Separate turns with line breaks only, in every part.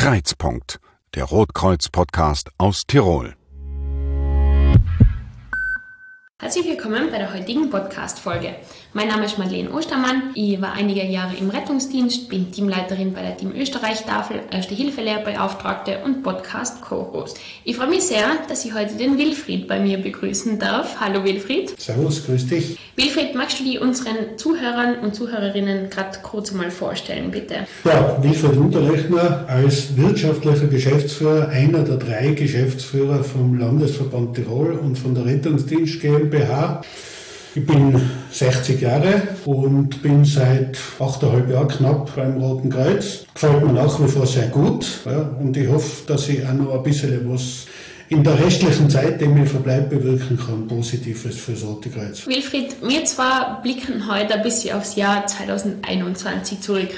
Kreizpunkt, der Rotkreuz-Podcast aus Tirol.
Herzlich willkommen bei der heutigen Podcast-Folge. Mein Name ist Madeleine Ostermann. Ich war einige Jahre im Rettungsdienst, bin Teamleiterin bei der Team Österreich-Tafel, Erste Hilfe-Lehrbeauftragte und Podcast-Co-Host. Ich freue mich sehr, dass ich heute den Wilfried bei mir begrüßen darf. Hallo Wilfried.
Servus, grüß dich.
Wilfried, magst du die unseren Zuhörern und Zuhörerinnen gerade kurz mal vorstellen, bitte?
Ja, Wilfried Unterlechner als wirtschaftlicher Geschäftsführer, einer der drei Geschäftsführer vom Landesverband Tirol und von der Rettungsdienst GmbH GmbH. Ich bin 60 Jahre und bin seit 8,5 Jahren knapp beim Roten Kreuz. Gefällt mir nach wie vor sehr gut ja, und ich hoffe, dass ich auch noch ein bisschen was in der restlichen Zeit, die mir verbleibt, bewirken kann, Positives fürs Rote Kreuz.
Wilfried, wir zwar blicken heute ein bisschen aufs Jahr 2021 zurück.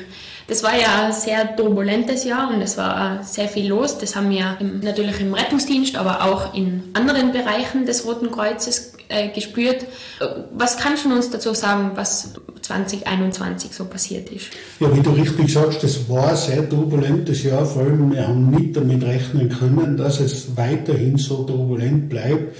Das war ja ein sehr turbulentes Jahr und es war sehr viel los. Das haben wir natürlich im Rettungsdienst, aber auch in anderen Bereichen des Roten Kreuzes äh, gespürt. Was kannst du uns dazu sagen, was 2021 so passiert ist?
Ja, wie du richtig sagst, das war ein sehr turbulentes Jahr. Vor allem, wir haben nicht damit rechnen können, dass es weiterhin so turbulent bleibt.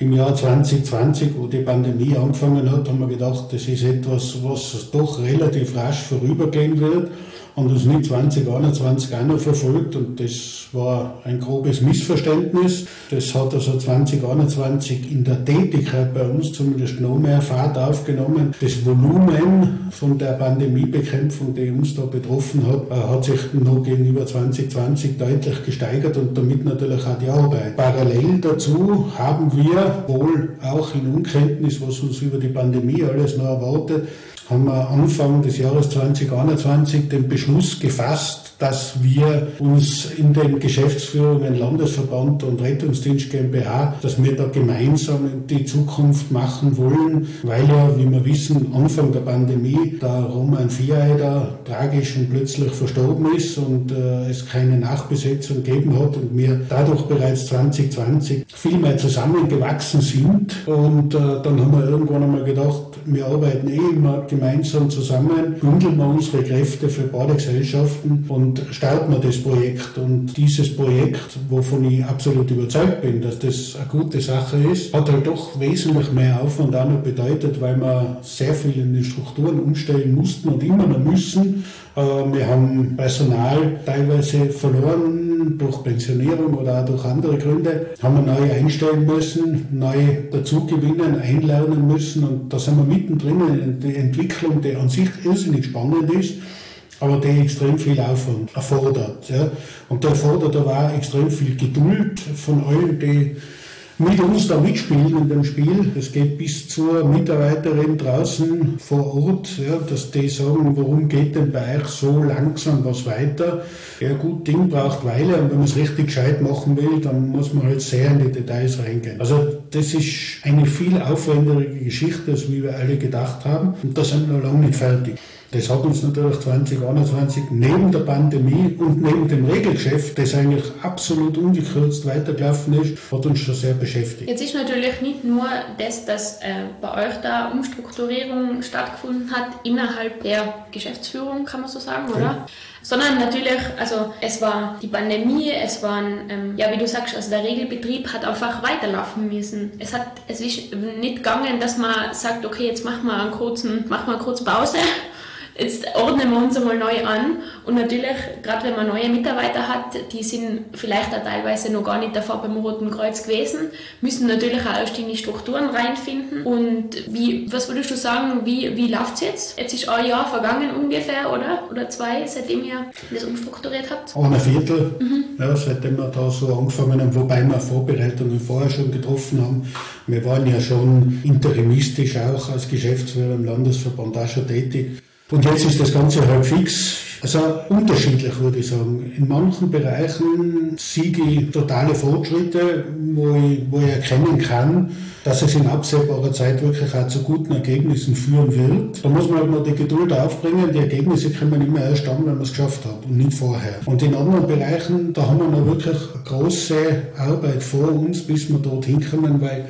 Im Jahr 2020, wo die Pandemie angefangen hat, haben wir gedacht, das ist etwas, was doch relativ rasch vorübergehen wird und uns nicht 2021 auch noch verfolgt und das war ein grobes Missverständnis. Das hat also 2021 in der Tätigkeit bei uns zumindest noch mehr Fahrt aufgenommen. Das Volumen von der Pandemiebekämpfung, die uns da betroffen hat, äh, hat sich noch gegenüber 2020 deutlich gesteigert und damit natürlich auch die Arbeit. Parallel dazu haben wir wohl auch in Unkenntnis, was uns über die Pandemie alles noch erwartet, haben wir Anfang des Jahres 2021 den Beschluss gefasst, dass wir uns in den Geschäftsführungen Landesverband und Rettungsdienst GmbH, dass wir da gemeinsam in die Zukunft machen wollen, weil ja, wie wir wissen, Anfang der Pandemie der Roman Viereider tragisch und plötzlich verstorben ist und äh, es keine Nachbesetzung gegeben hat und wir dadurch bereits 2020 viel mehr zusammengewachsen sind. Und äh, dann haben wir irgendwann einmal gedacht, wir arbeiten eh immer gemeinsam zusammen, bündeln wir unsere Kräfte für beide Gesellschaften und starten wir das Projekt. Und dieses Projekt, wovon ich absolut überzeugt bin, dass das eine gute Sache ist, hat halt doch wesentlich mehr Aufwand auch noch bedeutet, weil wir sehr viel in den Strukturen umstellen mussten und immer noch müssen. Äh, wir haben Personal teilweise verloren durch Pensionierung oder auch durch andere Gründe, haben wir neu einstellen müssen, neu dazugewinnen, einlernen müssen und da sind wir mittendrin in der Entwicklung, die an sich irrsinnig spannend ist aber die extrem viel Aufwand erfordert. Ja. Und der erfordert aber auch extrem viel Geduld von allen, die mit uns da mitspielen in dem Spiel. Es geht bis zur Mitarbeiterin draußen vor Ort, ja, dass die sagen, warum geht denn bei euch so langsam was weiter? Ja gut, Ding braucht Weile und wenn man es richtig gescheit machen will, dann muss man halt sehr in die Details reingehen. Also das ist eine viel aufwendigere Geschichte, als wir alle gedacht haben und da sind wir noch lange nicht fertig. Das hat uns natürlich 2021 neben der Pandemie und neben dem Regelgeschäft, das eigentlich absolut ungekürzt weitergelaufen ist, hat uns schon sehr beschäftigt.
Jetzt ist natürlich nicht nur das, dass äh, bei euch da Umstrukturierung stattgefunden hat innerhalb der Geschäftsführung, kann man so sagen, oder? Ja. Sondern natürlich, also es war die Pandemie, es waren, ähm, ja wie du sagst, also der Regelbetrieb hat einfach weiterlaufen müssen. Es hat, es ist nicht gegangen, dass man sagt, okay, jetzt machen wir einen kurzen, machen wir eine kurze Pause jetzt ordnen wir uns einmal neu an. Und natürlich, gerade wenn man neue Mitarbeiter hat, die sind vielleicht auch teilweise noch gar nicht davor beim Roten Kreuz gewesen, müssen natürlich auch erst in die Strukturen reinfinden. Und wie, was würdest du sagen, wie, wie läuft es jetzt? Jetzt ist ein Jahr vergangen ungefähr, oder? Oder zwei, seitdem ihr das umstrukturiert habt?
Ein Viertel, mhm. ja, seitdem wir da so angefangen haben, wobei wir Vorbereitungen vorher schon getroffen haben. Wir waren ja schon interimistisch auch als Geschäftsführer im Landesverband auch schon tätig. Und jetzt ist das Ganze halt fix. Also unterschiedlich würde ich sagen. In manchen Bereichen sehe ich totale Fortschritte, wo ich, wo ich erkennen kann, dass es in absehbarer Zeit wirklich auch zu guten Ergebnissen führen wird. Da muss man halt noch die Geduld aufbringen. Die Ergebnisse kommen immer erst dann, wenn man es geschafft hat und nicht vorher. Und in anderen Bereichen, da haben wir noch wirklich große Arbeit vor uns, bis wir dorthin kommen, weil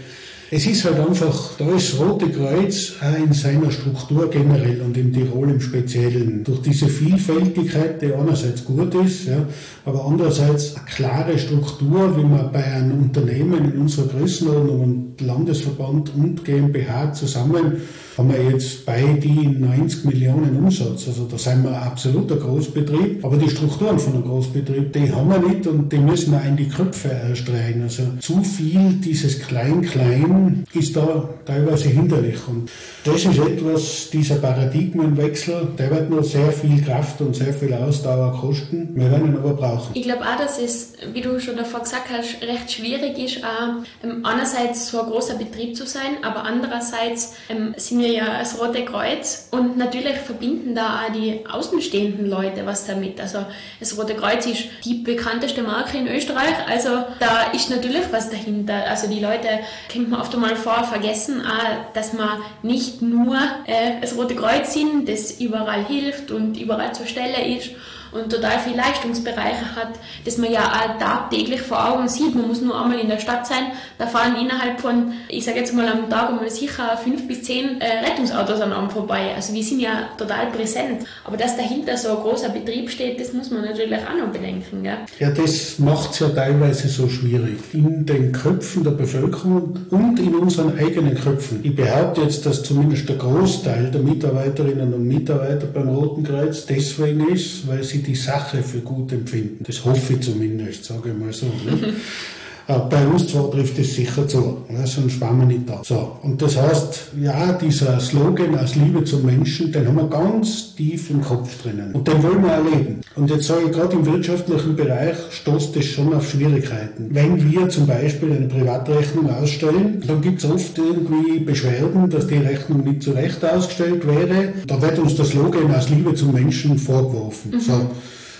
Es ist halt einfach, da ist Rote Kreuz auch in seiner Struktur generell und in Tirol im Speziellen. Durch diese Vielfältigkeit, die einerseits gut ist, ja, aber andererseits eine klare Struktur, wie man bei einem Unternehmen in unserer Größenordnung Landesverband und GmbH zusammen haben wir jetzt bei die 90 Millionen Umsatz. Also da sind wir absolut ein Großbetrieb. Aber die Strukturen von einem Großbetrieb, die haben wir nicht und die müssen wir in die Köpfe erst. Also zu viel dieses Klein-Klein ist da teilweise hinderlich. Und das ist etwas, dieser Paradigmenwechsel, der wird nur sehr viel Kraft und sehr viel Ausdauer kosten. Wir werden ihn aber brauchen.
Ich glaube auch, dass es, wie du schon davor gesagt hast, recht schwierig ist, auch, ähm, einerseits so ein großer Betrieb zu sein, aber andererseits ähm, sind wir ja das Rote Kreuz und natürlich verbinden da auch die außenstehenden Leute was damit. Also das Rote Kreuz ist die bekannteste Marke in Österreich, also da ist natürlich was dahinter. Also die Leute, kennt man oft einmal vor, vergessen auch, dass man nicht nur äh, das Rote Kreuz sind, das überall hilft und überall zur Stelle ist und total viele Leistungsbereiche hat, das man ja auch tagtäglich vor Augen sieht. Man muss nur einmal in der Stadt sein, da fahren innerhalb von, ich sage jetzt mal am Tag einmal sicher fünf bis zehn äh, Rettungsautos an einem vorbei. Also wir sind ja total präsent. Aber dass dahinter so ein großer Betrieb steht, das muss man natürlich auch noch bedenken. Gell?
Ja, das macht es ja teilweise so schwierig. In den Köpfen der Bevölkerung und in unseren eigenen Köpfen. Ich behaupte jetzt, dass zumindest der Großteil der Mitarbeiterinnen und Mitarbeiter beim Roten Kreuz deswegen ist, weil sie die Sache für gut empfinden. Das hoffe ich zumindest, sage ich mal so. Ne? Äh, bei uns zwar trifft es sicher zu, ne? sonst waren wir nicht da. So, und das heißt, ja, dieser Slogan aus Liebe zum Menschen, den haben wir ganz tief im Kopf drinnen. Und den wollen wir erleben. Und jetzt sage ich, gerade im wirtschaftlichen Bereich stoßt es schon auf Schwierigkeiten. Wenn wir zum Beispiel eine Privatrechnung ausstellen, dann gibt es oft irgendwie Beschwerden, dass die Rechnung nicht zu Recht ausgestellt wäre. Da wird uns der Slogan aus Liebe zum Menschen vorgeworfen. Mhm. So.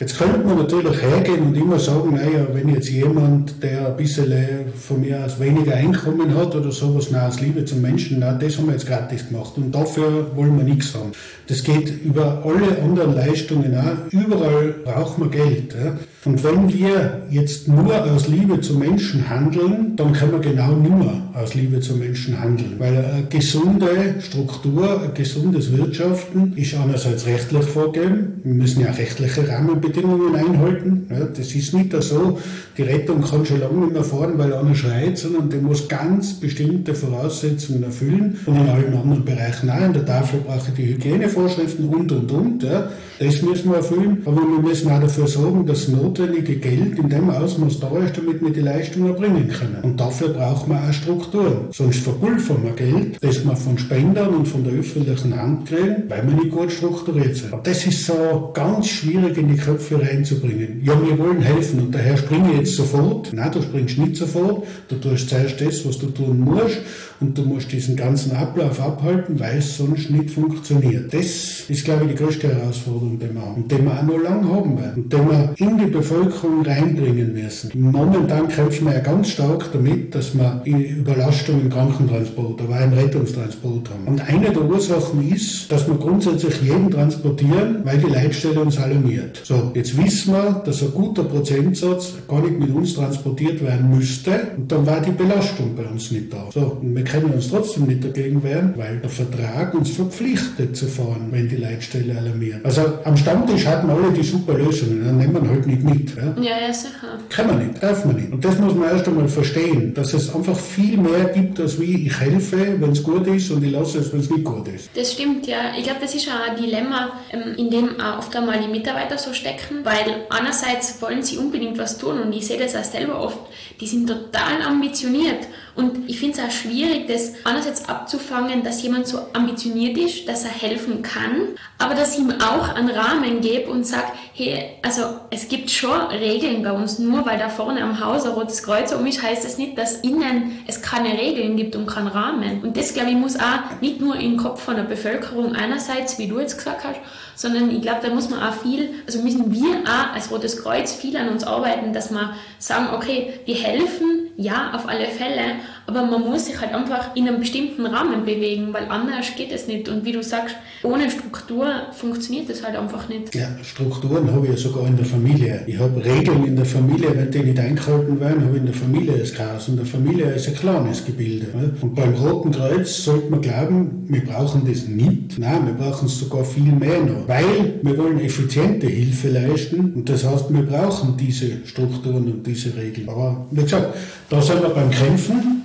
Jetzt könnte man natürlich hergehen und immer sagen, naja, wenn jetzt jemand, der ein bisschen äh, von mir aus weniger Einkommen hat oder sowas, na, aus Liebe zum Menschen, na, das haben wir jetzt gratis gemacht und dafür wollen wir nichts haben. Das geht über alle anderen Leistungen auch. Überall braucht man Geld. Ja. Und wenn wir jetzt nur aus Liebe zu Menschen handeln, dann können wir genau nur aus Liebe zu Menschen handeln. Weil eine gesunde Struktur, ein gesundes Wirtschaften ist einerseits rechtlich vorgegeben. Wir müssen ja rechtliche Rahmenbedingungen einhalten. Ja, das ist nicht so, die Rettung kann schon lange nicht mehr fahren, weil einer schreit, sondern die muss ganz bestimmte Voraussetzungen erfüllen. Und in allen anderen Bereichen auch. In der Tafel brauche ich die Hygienevorschriften und, und, und. Ja. Das müssen wir erfüllen. Aber wir müssen auch dafür sorgen, dass notwendige Geld in dem Ausmaß da ist, damit wir die Leistung erbringen können. Und dafür braucht man auch Strukturen. Sonst verpulvern wir Geld, das wir von Spendern und von der öffentlichen Hand kriegen, weil wir nicht gut strukturiert sind. Aber das ist so ganz schwierig in die Köpfe reinzubringen. Ja, wir wollen helfen und daher springe ich jetzt sofort. Nein, du springst nicht sofort. Du tust zuerst das, was du tun musst und du musst diesen ganzen Ablauf abhalten, weil es sonst nicht funktioniert. Das ist, glaube ich, die größte Herausforderung, die wir haben und die wir auch noch lange haben werden und die wir in die Bevölkerung reinbringen müssen. Momentan kämpfen wir ja ganz stark damit, dass wir Überlastung im Krankentransport, aber auch im Rettungstransport haben. Und eine der Ursachen ist, dass wir grundsätzlich jeden transportieren, weil die Leitstelle uns alarmiert. So, jetzt wissen wir, dass ein guter Prozentsatz gar nicht mit uns transportiert werden müsste und dann war die Belastung bei uns nicht da. So, und wir können uns trotzdem nicht dagegen wehren, weil der Vertrag uns verpflichtet zu fahren, wenn die Leitstelle alarmiert. Also am Stammtisch hatten alle die super Lösungen, dann nehmen wir halt nicht mit.
Ja, ja, ja sicher.
Kann man nicht, darf man nicht. Und das muss man erst einmal verstehen, dass es einfach viel mehr gibt, als wie ich helfe, wenn es gut ist und ich lasse es, wenn es nicht gut ist.
Das stimmt, ja. Ich glaube, das ist auch ein Dilemma, ähm, in dem auch oft einmal die Mitarbeiter so stecken, weil einerseits wollen sie unbedingt was tun und ich sehe das auch selber oft, die sind total ambitioniert und ich finde es auch schwierig, das einerseits abzufangen, dass jemand so ambitioniert ist, dass er helfen kann, aber dass ich ihm auch einen Rahmen gebe und sage, hey, also es gibt schon Regeln bei uns, nur weil da vorne am Haus ein rotes Kreuz um ist, heißt das nicht, dass innen es keine Regeln gibt und keinen Rahmen. Und das, glaube ich, muss auch nicht nur im Kopf von der Bevölkerung einerseits, wie du jetzt gesagt hast, sondern ich glaube, da muss man auch viel, also müssen wir auch als Rotes Kreuz viel an uns arbeiten, dass wir sagen, okay, wir helfen ja, auf alle Fälle, aber man muss sich halt einfach in einem bestimmten Rahmen bewegen, weil anders geht es nicht. Und wie du sagst, ohne Struktur funktioniert das halt einfach nicht.
Ja, Strukturen habe ich ja sogar in der Familie. Ich habe Regeln in der Familie, wenn die nicht eingehalten werden, habe ich in der Familie das Chaos. Und der Familie ist ein kleines Gebilde. Und beim Roten Kreuz sollte man glauben, wir brauchen das nicht. Nein, wir brauchen es sogar viel mehr noch. Weil wir wollen effiziente Hilfe leisten. Und das heißt, wir brauchen diese Strukturen und diese Regeln. Aber wie gesagt, da sind wir beim Kämpfen.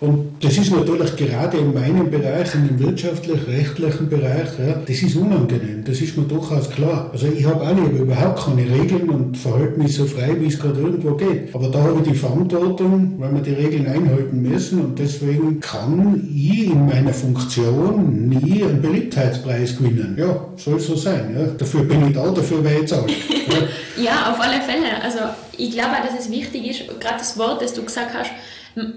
Und das ist natürlich gerade in meinem Bereich, in dem wirtschaftlich-rechtlichen Bereich, ja, das ist unangenehm, das ist mir durchaus klar. Also ich habe auch nicht, überhaupt keine Regeln und verhalte mich so frei, wie es gerade irgendwo geht. Aber da habe ich die Verantwortung, weil wir die Regeln einhalten müssen und deswegen kann ich in meiner Funktion nie einen Beliebtheitspreis gewinnen. Ja, soll so sein. Ja. Dafür bin ich da, dafür werde ich zahlen.
Ja. ja, auf alle Fälle. Also ich glaube auch, dass es wichtig ist, gerade das Wort, das du gesagt hast,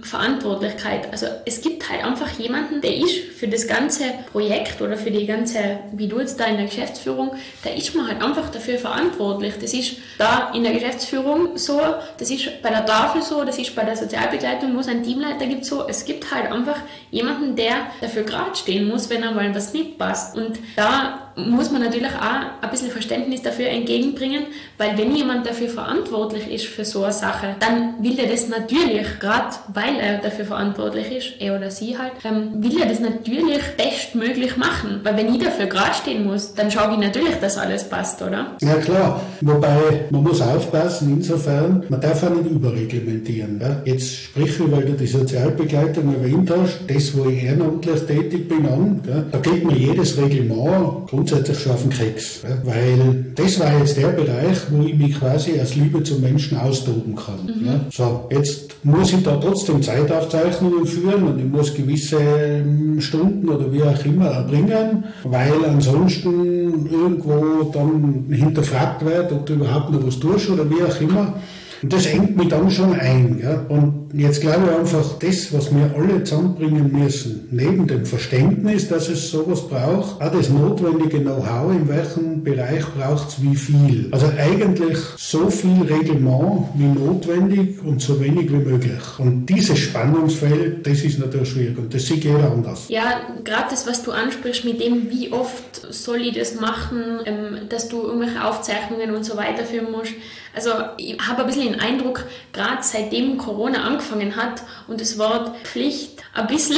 Verantwortlichkeit. Also es gibt halt einfach jemanden, der ist für das ganze Projekt oder für die ganze, wie du jetzt da in der Geschäftsführung, da ist man halt einfach dafür verantwortlich. Das ist da in der Geschäftsführung so, das ist bei der Tafel so, das ist bei der Sozialbegleitung, wo es einen Teamleiter gibt so. Es gibt halt einfach jemanden, der dafür gerade stehen muss, wenn einmal was nicht passt. Und da muss man natürlich auch ein bisschen Verständnis dafür entgegenbringen, weil wenn jemand dafür verantwortlich ist für so eine Sache, dann will er das natürlich, gerade weil er dafür verantwortlich ist, er oder sie halt, ähm, will er das natürlich bestmöglich machen. Weil wenn ich dafür gerade stehen muss, dann schaue ich natürlich, dass alles passt, oder?
Ja klar, wobei man muss aufpassen, insofern, man darf auch nicht überreglementieren. Ja? Jetzt sprich ich, weil du die Sozialbegleitung erwähnt hast, das, wo ich ehrenamtlich tätig bin, an, ja? da geht mir jedes Reglement grundsätzlich schon auf den Keks. Ja? Weil das war jetzt der Bereich, wo ich mich quasi als Liebe zum Menschen austoben kann. Mhm. Ja? So, jetzt muss ich da trotzdem Zeitaufzeichnungen führen und ich muss gewisse ähm, Stunden oder wie auch immer erbringen, weil ansonsten irgendwo dann hinterfragt wird, ob du überhaupt noch was tust oder wie auch immer. Und das engt mich dann schon ein. Ja? Und jetzt glaube ich einfach, das, was wir alle zusammenbringen müssen, neben dem Verständnis, dass es sowas braucht, auch das notwendige Know-how, in welchem Bereich braucht es wie viel. Also eigentlich so viel Reglement wie notwendig und so wenig wie möglich. Und dieses Spannungsfeld, das ist natürlich schwierig und das sieht jeder anders.
Ja, gerade das, was du ansprichst mit dem, wie oft soll ich das machen, ähm, dass du irgendwelche Aufzeichnungen und so weiter führen musst. Also ich habe ein bisschen den Eindruck, gerade seitdem Corona angefangen hat und das Wort Pflicht ein bisschen,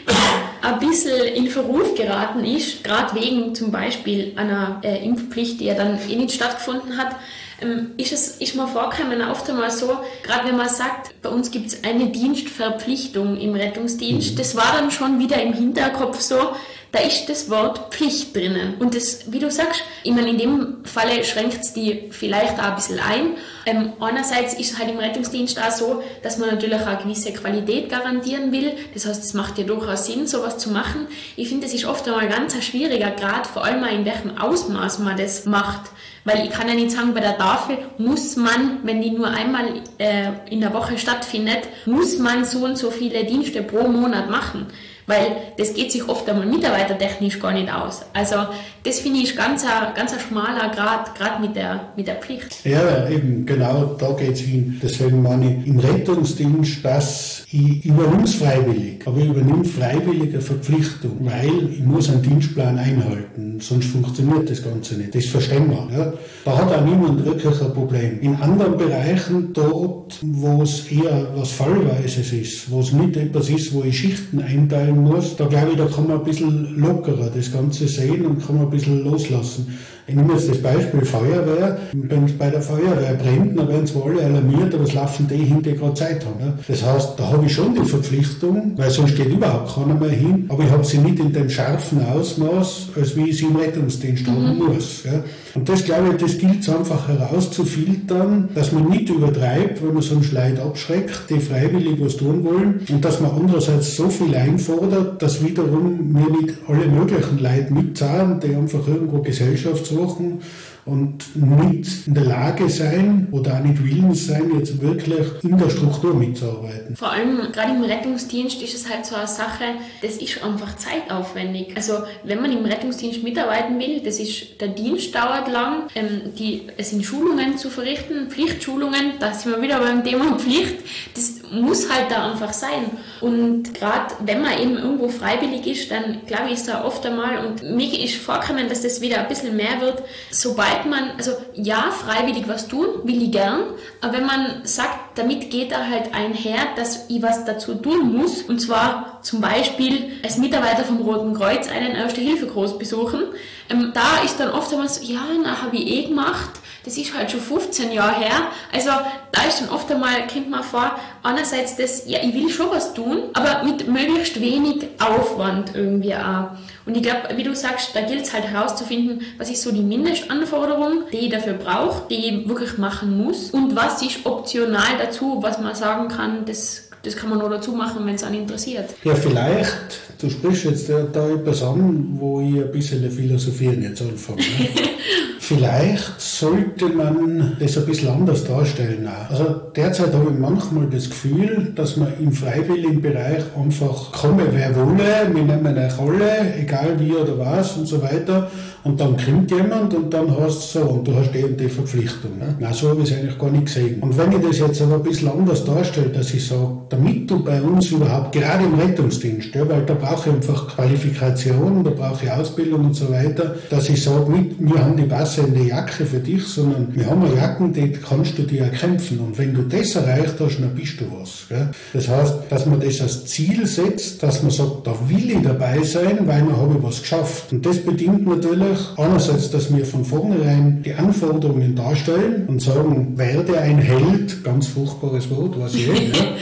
ein bisschen in Verruf geraten ist, gerade wegen zum Beispiel einer äh, Impfpflicht, die ja dann eh nicht stattgefunden hat, ähm, ist es ist mir vorgekommen oft einmal so, gerade wenn man sagt, bei uns gibt es eine Dienstverpflichtung im Rettungsdienst, mhm. das war dann schon wieder im Hinterkopf so, da ist das Wort Pflicht drinnen. Und das, wie du sagst, ich meine, in dem Falle schränkt es die vielleicht auch ein bisschen ein. Ähm, einerseits ist es halt im Rettungsdienst auch so, dass man natürlich auch eine gewisse Qualität garantieren will. Das heißt, es macht ja durchaus Sinn, sowas zu machen. Ich finde, es ist oft einmal ganz ein schwieriger Grad, vor allem in welchem Ausmaß man das macht. Weil ich kann ja nicht sagen, bei der Tafel muss man, wenn die nur einmal äh, in der Woche stattfindet, muss man so und so viele Dienste pro Monat machen weil das geht sich oft einmal mitarbeitertechnisch gar nicht aus. Also das finde ich ganz ein, ganz ein schmaler Grad, gerade mit der, mit der Pflicht.
Ja, eben, genau, da geht es hin. Deswegen meine ich im Rettungsdienst, dass ich übernehme es freiwillig, aber ich übernehme freiwillige Verpflichtung, weil ich muss einen Dienstplan einhalten, sonst funktioniert das Ganze nicht. Das verstehen wir. Ja. Da hat auch niemand wirklich ein Problem. In anderen Bereichen, dort, wo es eher was Fallweises ist, wo es nicht etwas ist, wo ich Schichten einteilen muss, da glaube ich, da kann man ein bisschen lockerer das Ganze sehen und kann man ein bisschen loslassen. Ich nehme jetzt das Beispiel Feuerwehr. Wenn es bei der Feuerwehr brennt, dann werden zwar alle alarmiert, aber es laufen die hin, die gerade Zeit haben. Ja. Das heißt, da habe ich schon die Verpflichtung, weil sonst geht überhaupt keiner mehr hin, aber ich habe sie nicht in dem scharfen Ausmaß, als wie ich sie im Rettungsdienst mhm. haben muss. Ja. Und das, glaube ich, das gilt es einfach herauszufiltern, dass man nicht übertreibt, wenn man so einen Schleit abschreckt, die freiwillig was tun wollen, und dass man andererseits so viel einfordert, dass wiederum mir nicht alle möglichen Leute mitzahlen, die einfach irgendwo Gesellschaft suchen und nicht in der Lage sein oder auch nicht willens sein, jetzt wirklich in der Struktur mitzuarbeiten.
Vor allem gerade im Rettungsdienst ist es halt so eine Sache, das ist einfach zeitaufwendig. Also wenn man im Rettungsdienst mitarbeiten will, das ist, der Dienst dauert lang, ähm, die, es sind Schulungen zu verrichten, Pflichtschulungen, da sind wir wieder beim Thema Pflicht, das muss halt da einfach sein. Und gerade wenn man eben irgendwo freiwillig ist, dann glaube ich, ist da oft einmal, und mir ist vorgekommen, dass das wieder ein bisschen mehr wird, sobald man, also ja, freiwillig was tun, will ich gern, aber wenn man sagt, damit geht da halt einher, dass ich was dazu tun muss, und zwar zum Beispiel als Mitarbeiter vom Roten Kreuz einen Erste-Hilfe-Kurs besuchen, ähm, da ist dann oft so, ja, na, habe ich eh gemacht, das ist halt schon 15 Jahre her. Also da ist dann oft einmal, kommt man vor, einerseits das, ja, ich will schon was tun, aber mit möglichst wenig Aufwand irgendwie auch. Und ich glaube, wie du sagst, da gilt es halt herauszufinden, was ist so die Mindestanforderung, die ich dafür brauche, die ich wirklich machen muss und was ist optional dazu, was man sagen kann, das das kann man nur dazu machen, wenn es einen interessiert.
Ja, vielleicht, du sprichst jetzt da, etwas an, wo ich ein bisschen philosophieren jetzt anfange. Ne? vielleicht sollte man das ein bisschen anders darstellen. Auch. Also derzeit habe ich manchmal das Gefühl, dass man im freiwilligen Bereich einfach komme, wer wolle, wir nehmen eine Rolle, egal wie oder was und so weiter. Und dann kommt jemand und dann hast du so, und du hast die die Verpflichtung. Ne? Nein, so habe ich es eigentlich gar nicht gesehen. Und wenn ich das jetzt aber ein bisschen anders darstelle, dass ich sage, damit du bei uns überhaupt, gerade im Rettungsdienst, ja, weil da brauche ich einfach Qualifikation, da brauche ich Ausbildung und so weiter, dass ich sage, wir haben die passende Jacke für dich, sondern wir haben eine Jacken, die kannst du dir erkämpfen. Und wenn du das erreicht hast, dann bist du was. Gell? Das heißt, dass man das als Ziel setzt, dass man sagt, da will ich dabei sein, weil man habe was geschafft. Und das bedingt natürlich, einerseits, dass wir von vornherein die Anforderungen darstellen und sagen, werde ein Held, ganz furchtbares Wort, was ich ja.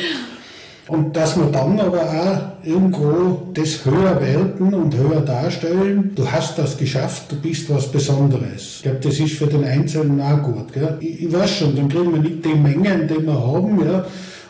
Und dass wir dann aber auch irgendwo das höher werten und höher darstellen. Du hast das geschafft, du bist was Besonderes. Ich glaube, das ist für den Einzelnen auch gut. Gell? Ich, ich weiß schon, dann kriegen wir nicht die Mengen, die wir haben, ja,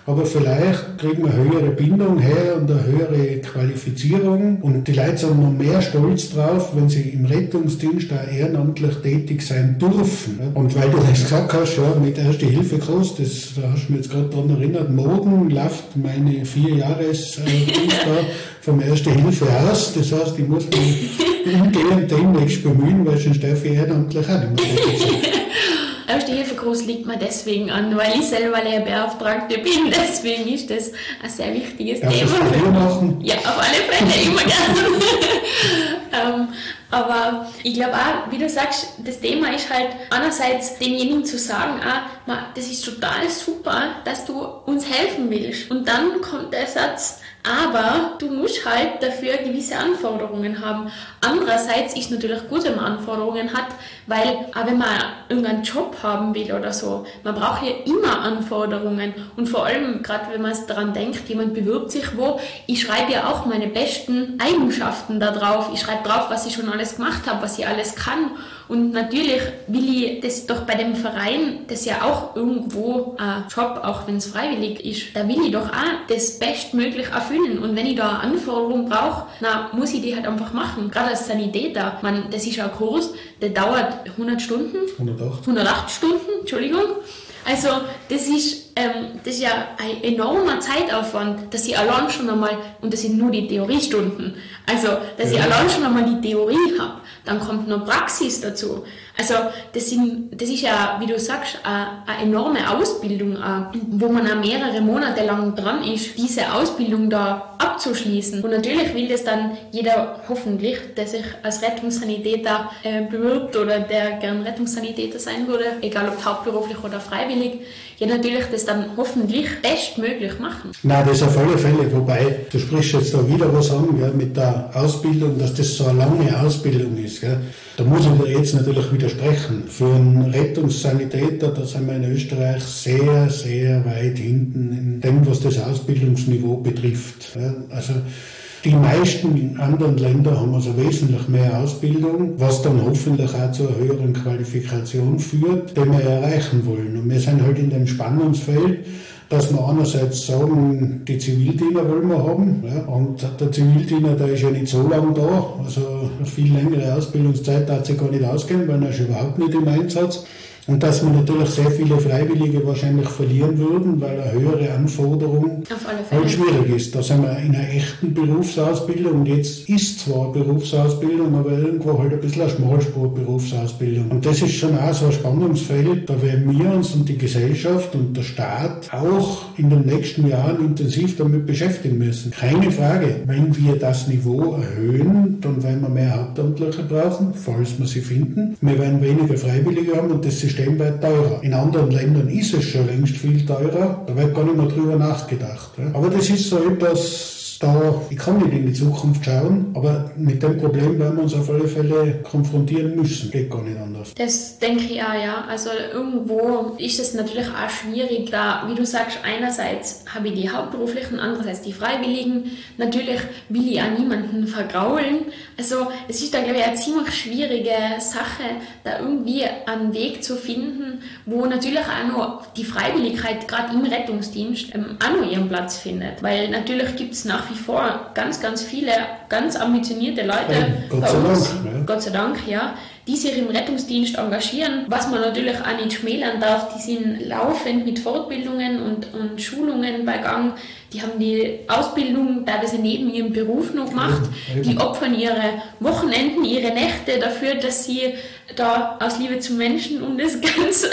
aber vielleicht kriegen wir höhere Bindung her und eine höhere Qualifizierung und die Leute sind noch mehr stolz drauf, wenn sie im Rettungsdienst auch ehrenamtlich tätig sein dürfen. Und weil du das gesagt hast, ja, mit Erste Hilfe Kurs, das, da hast du mich jetzt gerade daran erinnert, morgen läuft meine vier Jahres äh, da vom Erste Hilfe aus. Das heißt, ich muss mich umgehend demnächst bemühen, weil sonst darf ich ehrenamtlich auch nicht mehr
Erste Hilfe Kurs liegt mir deswegen an, weil ich selber Lehrbeauftragte bin. Deswegen ist das ein sehr wichtiges
Darf
Thema.
Das machen?
Ja, auf alle Fälle immer gerne. ähm, aber ich glaube auch, wie du sagst, das Thema ist halt einerseits denjenigen zu sagen, ah, das ist total super, dass du uns helfen willst. Und dann kommt der Satz, aber du musst halt dafür gewisse Anforderungen haben. Andererseits ist natürlich gut, wenn man Anforderungen hat, weil auch wenn man irgendeinen Job haben will oder so, man braucht ja immer Anforderungen. Und vor allem, gerade wenn man daran denkt, jemand bewirbt sich wo, ich schreibe ja auch meine besten Eigenschaften da drauf. Ich schreibe drauf, was ich schon alles gemacht habe, was ich alles kann. Und natürlich will ich das doch bei dem Verein, das ja auch irgendwo ein Job, auch wenn es freiwillig ist, da will ich doch auch das bestmöglich erfüllen. Und wenn ich da eine Anforderung brauche, na, muss ich die halt einfach machen. Gerade als Sanitäter, man, das ist ein Kurs, der dauert 100 Stunden.
108.
108 Stunden, Entschuldigung. Also das ist, ähm, das ist ja ein enormer Zeitaufwand, dass ich allein schon einmal, und das sind nur die Theoriestunden, also dass ja. ich allein schon einmal die Theorie habe, dann kommt noch Praxis dazu. Also das, sind, das ist ja, wie du sagst, eine, eine enorme Ausbildung, wo man auch mehrere Monate lang dran ist, diese Ausbildung da abzuschließen. Und natürlich will das dann jeder hoffentlich, der sich als Rettungssanitäter äh, bewirbt oder der gern Rettungssanitäter sein würde, egal ob hauptberuflich oder freiwillig, ja natürlich das dann hoffentlich bestmöglich machen.
Nein, das auf alle Fälle. Wobei, du sprichst jetzt da wieder was an gell, mit der Ausbildung, dass das so eine lange Ausbildung ist. Gell. Da muss ich dir jetzt natürlich widersprechen. Für einen Rettungssanitäter, da sind wir in Österreich sehr, sehr weit hinten in dem, was das Ausbildungsniveau betrifft. Also die meisten anderen Länder haben also wesentlich mehr Ausbildung, was dann hoffentlich auch zu einer höheren Qualifikation führt, die wir erreichen wollen. Und wir sind halt in dem Spannungsfeld, dass wir einerseits sagen, die Zivildiener wollen wir haben. Ja, und der Zivildiener, der ist ja nicht so lange da. Also eine viel längere Ausbildungszeit hat sich gar nicht ausgehen, weil er ist überhaupt nicht im Einsatz. Und dass wir natürlich sehr viele Freiwillige wahrscheinlich verlieren würden, weil eine höhere Anforderung halt schwierig ist. Da sind wir in einer echten Berufsausbildung. Und jetzt ist zwar Berufsausbildung, aber irgendwo halt ein bisschen eine Schmalspur-Berufsausbildung. Und das ist schon auch so ein Spannungsfeld. Da werden wir uns und die Gesellschaft und der Staat auch in den nächsten Jahren intensiv damit beschäftigen müssen. Keine Frage. Wenn wir das Niveau erhöhen, dann werden wir mehr Hauptamtliche brauchen, falls wir sie finden. Wir werden weniger Freiwillige haben und das ist System wird teurer. In anderen Ländern ist es schon längst viel teurer, da wird gar nicht mehr drüber nachgedacht. Aber das ist so etwas, da, ich kann nicht in die Zukunft schauen, aber mit dem Problem werden wir uns auf alle Fälle konfrontieren müssen. Geht gar nicht anders.
Das denke ich auch, ja. Also irgendwo ist es natürlich auch schwierig, da, wie du sagst, einerseits habe ich die Hauptberuflichen, andererseits die Freiwilligen. Natürlich will ich auch niemanden vergraulen. Also es ist da, glaube ich, eine ziemlich schwierige Sache, da irgendwie einen Weg zu finden, wo natürlich auch noch die Freiwilligkeit gerade im Rettungsdienst ähm, auch noch ihren Platz findet. Weil natürlich gibt es nach wie vor ganz, ganz viele ganz ambitionierte Leute
ja, Gott bei uns, Dank,
ja. Gott sei Dank, ja, die sich im Rettungsdienst engagieren. Was man natürlich auch nicht schmälern darf, die sind laufend mit Fortbildungen und, und Schulungen bei Gang. Die haben die Ausbildung teilweise neben ihrem Beruf noch gemacht. Ja, die opfern ihre Wochenenden, ihre Nächte dafür, dass sie da aus Liebe zum Menschen, um das Ganze,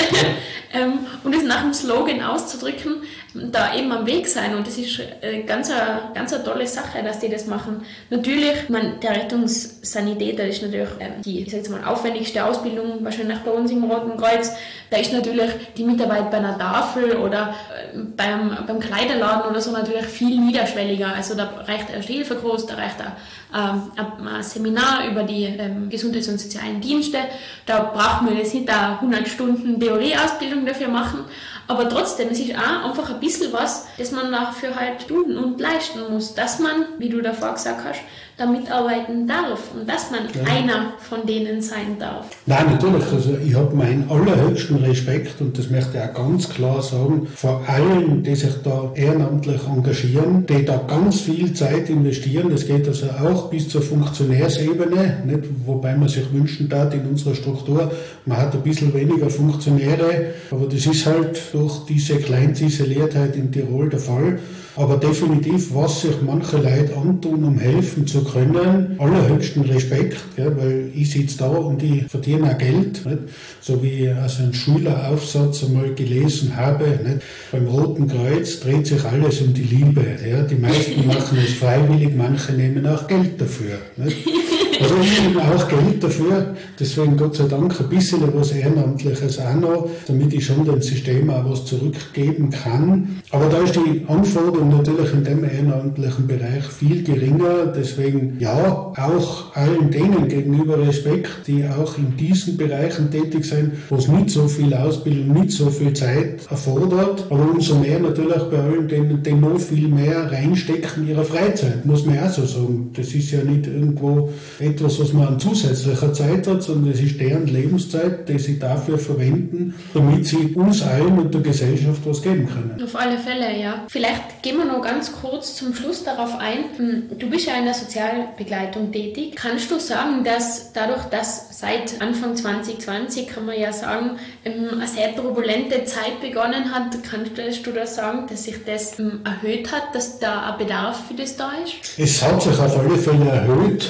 ähm, um das nach dem Slogan auszudrücken, da eben am Weg sein. Und das ist äh, ganz eine, ganz eine tolle Sache, dass die das machen. Natürlich, man, der Rettungssanitäter ist natürlich ähm, die, ich jetzt mal, aufwendigste Ausbildung wahrscheinlich bei uns im Roten Kreuz. Da ist natürlich die Mitarbeit bei einer Tafel oder äh, beim, beim Kleiderladen oder so natürlich viel niederschwelliger. Also da reicht ein Hilfekurs, da reicht ein, ähm, ein Seminar über die ähm, Gesundheits- und sozialen Dienste. Da braucht man jetzt nicht da 100 Stunden Theorieausbildung dafür machen, aber trotzdem, es ist auch einfach ein bisschen was, das man dafür halt tun und leisten muss, dass man, wie du davor gesagt hast, da mitarbeiten darf und dass man ja. einer von denen sein darf.
Nein, natürlich. Also ich habe meinen allerhöchsten Respekt und das möchte ich auch ganz klar sagen, vor allen, die sich da ehrenamtlich engagieren, die da ganz viel Zeit investieren. Das geht also auch bis zur Funktionärsebene, nicht? wobei man sich wünschen darf in unserer Struktur, man hat ein bisschen weniger Funktionäre, aber das ist halt durch diese Kleinziseliertheit in Tirol der Fall. Aber definitiv, was sich manche Leute antun, um helfen zu können, allerhöchsten Respekt, gell, weil ich sitze da und ich verdiene auch Geld, nicht? so wie ich aus einem Schüleraufsatz einmal gelesen habe. Nicht? Beim Roten Kreuz dreht sich alles um die Liebe. Ja? Die meisten machen es freiwillig, manche nehmen auch Geld dafür. Nicht? Also ich nehme auch Geld dafür, deswegen Gott sei Dank ein bisschen was Ehrenamtliches auch noch, damit ich schon dem System auch was zurückgeben kann. Aber da ist die Anforderung natürlich in dem ehrenamtlichen Bereich viel geringer, deswegen ja, auch allen denen gegenüber Respekt, die auch in diesen Bereichen tätig sind, wo es nicht so viel Ausbildung, nicht so viel Zeit erfordert, aber umso mehr natürlich bei allen denen, die noch viel mehr reinstecken in ihrer Freizeit, muss man auch so sagen. Das ist ja nicht irgendwo etwas, was man an zusätzlicher Zeit hat, sondern es ist deren Lebenszeit, die sie dafür verwenden, damit sie uns allen und der Gesellschaft was geben können.
Auf alle Fälle, ja. Vielleicht gehen wir noch ganz kurz zum Schluss darauf ein. Hm, du bist ja in der Sozialbegleitung tätig. Kannst du sagen, dass dadurch, dass seit Anfang 2020, kann man ja sagen, ähm, eine sehr turbulente Zeit begonnen hat, kannst du da sagen, dass sich das ähm, erhöht hat, dass da ein Bedarf für das da ist?
Es hat sich auf alle Fälle erhöht.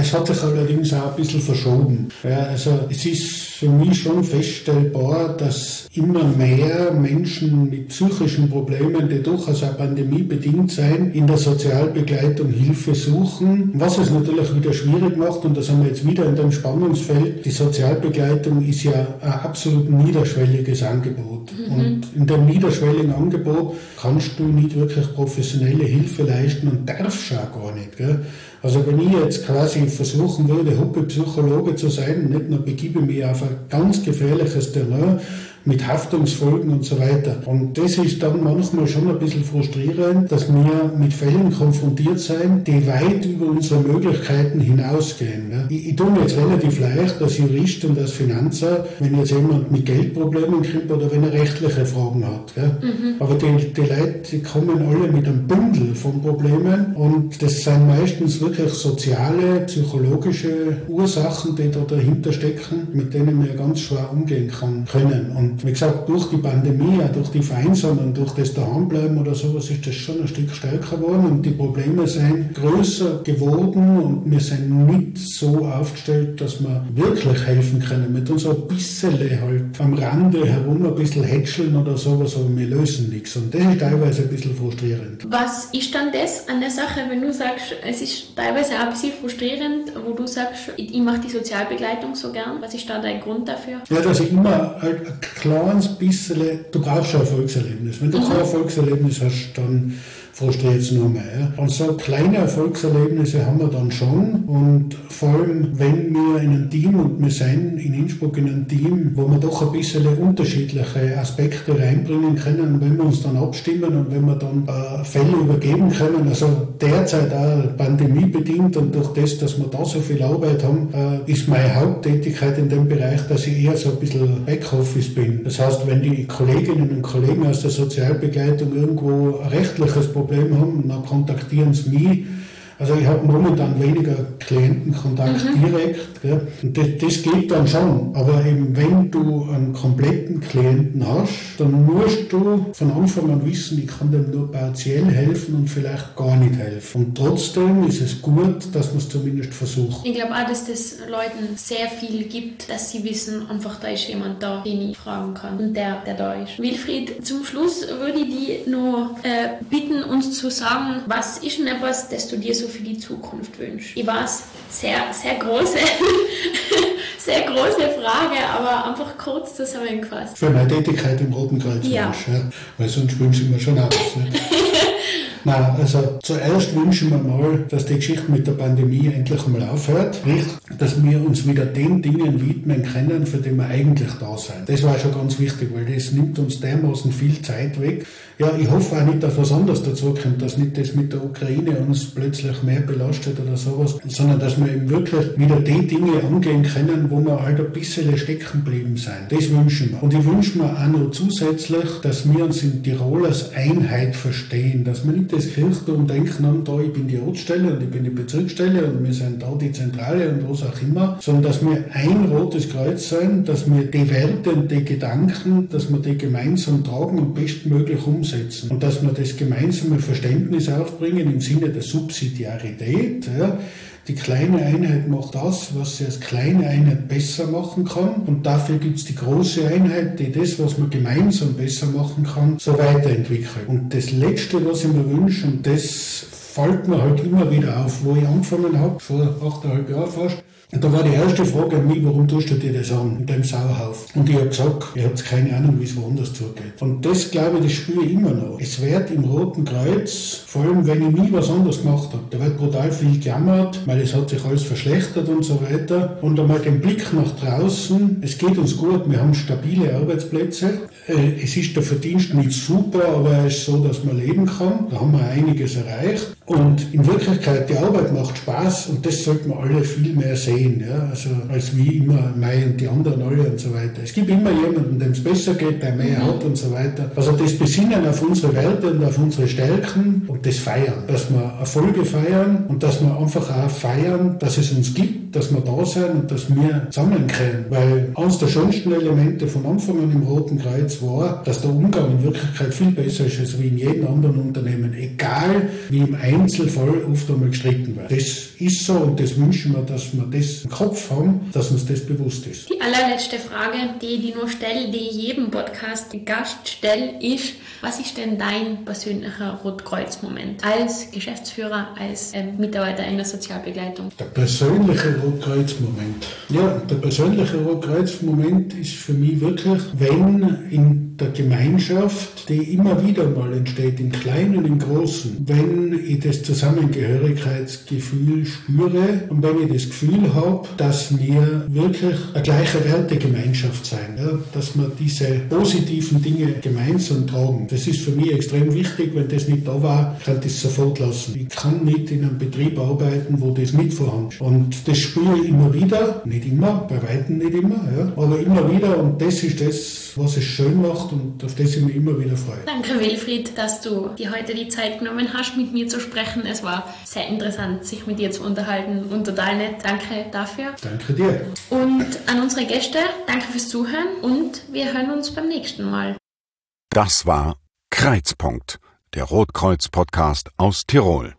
Es hat sich allerdings auch ein bisschen verschoben. Also es ist für mich schon feststellbar, dass immer mehr Menschen mit psychischen Problemen, die durchaus auch pandemiebedingt sein, in der Sozialbegleitung Hilfe suchen. Was es natürlich wieder schwierig macht, und da sind wir jetzt wieder in dem Spannungsfeld, die Sozialbegleitung ist ja ein absolut niederschwelliges Angebot. Mhm. Und in dem niederschwelligen Angebot kannst du nicht wirklich professionelle Hilfe leisten und darfst auch gar nicht. Gell? Also wenn ich jetzt quasi versuchen würde, Huppe-Psychologe zu sein, nicht nur begebe ich mich auf ein ganz gefährliches Terrain, mit Haftungsfolgen und so weiter. Und das ist dann manchmal schon ein bisschen frustrierend, dass wir mit Fällen konfrontiert sein, die weit über unsere Möglichkeiten hinausgehen. Ne? Ich, ich tue mir jetzt relativ leicht als Jurist und als Finanzer, wenn jetzt jemand mit Geldproblemen kommt oder wenn er rechtliche Fragen hat. Mhm. Aber die, die Leute die kommen alle mit einem Bündel von Problemen und das sind meistens wirklich soziale, psychologische Ursachen, die da dahinter stecken, mit denen wir ganz schwer umgehen kann, können. Und wie gesagt, durch die Pandemie, auch durch die Vereinsamung, durch das Daheimbleiben oder sowas, ist das schon ein Stück stärker geworden und die Probleme sind größer geworden und wir sind nicht so aufgestellt, dass wir wirklich helfen können. Mit uns ein bisschen halt am Rande herum ein bisschen hätscheln oder sowas, aber wir lösen nichts. Und das ist teilweise ein bisschen frustrierend.
Was ist dann das an der Sache, wenn du sagst, es ist teilweise auch ein bisschen frustrierend, wo du sagst, ich, mache die Sozialbegleitung so gern? Was ist da dein Grund dafür?
Ja, dass ich immer ein kleines bisschen, du brauchst schon ein Erfolgserlebnis. Wenn du mhm. kein Erfolgserlebnis hast, dann frustriert es nur mehr. Und so kleine Erfolgserlebnisse haben wir dann schon und vor allem, wenn wir in einem Team und wir sind in Innsbruck in einem Team, wo wir doch ein bisschen unterschiedliche Aspekte reinbringen können, wenn wir uns dann abstimmen und wenn wir dann äh, Fälle übergeben können, also derzeit auch pandemiebedingt und durch das, dass wir da so viel Arbeit haben, äh, ist meine Haupttätigkeit in dem Bereich, dass ich eher so ein bisschen Backoffice bin. Das heißt, wenn die Kolleginnen und Kollegen aus der Sozialbegleitung irgendwo ein rechtliches Problem Problem haben, dann kontaktieren sie mich also ich habe momentan weniger Klientenkontakt mhm. direkt. Gell? Und das, das, geht dann schon. Aber eben wenn du einen kompletten Klienten hast, dann musst du von Anfang an wissen, ich kann dem nur partiell helfen und vielleicht gar nicht helfen. Und trotzdem ist es gut, dass man es zumindest versucht.
Ich glaube auch, dass das Leuten sehr viel gibt, dass sie wissen, einfach da ist jemand da, den ich fragen kann und der, der da ist. Wilfried, zum Schluss würde ich dich nur äh, bitten, uns zu sagen, was ist denn etwas, das du dir so für die Zukunft wünschst? Ich weiß, sehr, sehr große, sehr große Frage, aber einfach kurz zusammengefasst.
Für meine Tätigkeit im Roten Kreuz, ja. Wünsch, ja. weil sonst wünsche ich mir schon alles. Nein, also zuerst wünschen wir mal, dass die Geschichte mit der Pandemie endlich einmal aufhört. Sprich, dass wir uns wieder den Dingen widmen können, für die wir eigentlich da sind. Das war schon ganz wichtig, weil das nimmt uns dermaßen viel Zeit weg. Ja, ich hoffe auch nicht, dass was anderes dazu kommt, dass nicht das mit der Ukraine uns plötzlich mehr belastet oder sowas, sondern dass wir eben wirklich wieder die Dinge angehen können, wo wir halt ein bisschen stecken geblieben sind. Das wünschen wir. Und ich wünsche mir auch noch zusätzlich, dass wir uns in Tirol als Einheit verstehen, dass wir nicht das Kirchturm denken an, da ich bin die Ortsstelle und ich bin die Bezirksstelle und wir sind da die Zentrale und was auch immer, sondern dass wir ein rotes Kreuz sein, dass wir die Werte und die Gedanken, dass wir die gemeinsam tragen und bestmöglich umsetzen. Und dass wir das gemeinsame Verständnis aufbringen im Sinne der Subsidiarität. Ja, die kleine Einheit macht das, was sie als kleine Einheit besser machen kann. Und dafür gibt es die große Einheit, die das, was man gemeinsam besser machen kann, so weiterentwickelt. Und das Letzte, was ich mir wünsche, und das fällt mir halt immer wieder auf, wo ich angefangen habe, vor achteinhalb Jahren fast, da war die erste Frage an mich, warum tust du dir das an, in dem Sauerhaufen? Und ich habe gesagt, ihr habt keine Ahnung, wie es woanders zugeht. Und das, glaube ich, das spüre ich immer noch. Es wird im Roten Kreuz, vor allem wenn ich nie was anderes gemacht habe, da wird brutal viel gejammert, weil es hat sich alles verschlechtert und so weiter. Und einmal den Blick nach draußen, es geht uns gut, wir haben stabile Arbeitsplätze. Äh, es ist der Verdienst nicht super, aber es ist so, dass man leben kann. Da haben wir einiges erreicht. Und in Wirklichkeit, die Arbeit macht Spaß und das sollten wir alle viel mehr sehen, ja? also als wie immer Mai und die anderen alle und so weiter. Es gibt immer jemanden, dem es besser geht, der mehr mhm. hat und so weiter. Also das Besinnen auf unsere Werte und auf unsere Stärken und das Feiern, dass wir Erfolge feiern und dass wir einfach auch feiern, dass es uns gibt, dass wir da sind und dass wir zusammenkommen. Weil eines der schönsten Elemente von Anfang an im Roten Kreuz war, dass der Umgang in Wirklichkeit viel besser ist als wie in jedem anderen Unternehmen. Egal wie im Einzelfall oft einmal gestritten wird. Das ist so und das wünschen wir, dass wir das im Kopf haben, dass uns das bewusst ist.
Die allerletzte Frage, die ich nur stelle, die ich jedem Podcast Gast stelle, ist, was ist denn dein persönlicher Rotkreuz-Moment als Geschäftsführer, als äh, Mitarbeiter in der Sozialbegleitung?
Der persönliche Rotkreuz-Moment. Ja, der persönliche Rotkreuz-Moment ist für mich wirklich, wenn in der Gemeinschaft, die immer wieder mal entsteht, im Kleinen, und im Großen. Wenn ich das Zusammengehörigkeitsgefühl spüre und wenn ich das Gefühl habe, dass wir wirklich eine gleiche Wertegemeinschaft sein, ja, dass wir diese positiven Dinge gemeinsam tragen. Das ist für mich extrem wichtig. Wenn das nicht da war, kann ich das sofort lassen. Ich kann nicht in einem Betrieb arbeiten, wo das nicht vorhanden ist. Und das spüre ich immer wieder, nicht immer, bei Weitem nicht immer, ja, aber immer wieder und das ist das, was es schön macht und auf das ich mich immer wieder freue.
Danke Wilfried, dass du dir heute die Zeit genommen hast, mit mir zu sprechen. Es war sehr interessant, sich mit dir zu unterhalten und total nett. Danke dafür.
Danke dir.
Und an unsere Gäste, danke fürs Zuhören und wir hören uns beim nächsten Mal.
Das war Kreizpunkt, der Rotkreuz-Podcast aus Tirol.